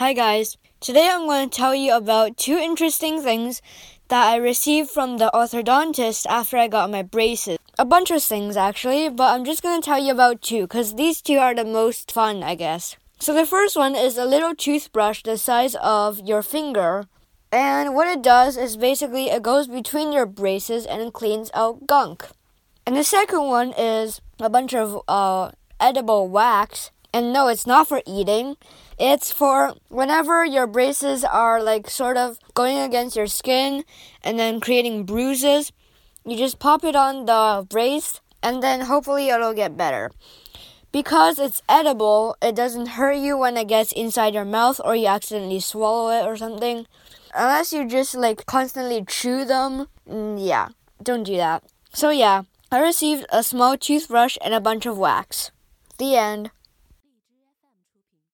Hi guys. Today I'm going to tell you about two interesting things that I received from the orthodontist after I got my braces. A bunch of things actually, but I'm just going to tell you about two because these two are the most fun, I guess. So the first one is a little toothbrush the size of your finger. And what it does is basically it goes between your braces and cleans out gunk. And the second one is a bunch of uh, edible wax. And no, it's not for eating. It's for whenever your braces are like sort of going against your skin and then creating bruises, you just pop it on the brace and then hopefully it'll get better. Because it's edible, it doesn't hurt you when it gets inside your mouth or you accidentally swallow it or something. Unless you just like constantly chew them, mm, yeah, don't do that. So, yeah, I received a small toothbrush and a bunch of wax. The end.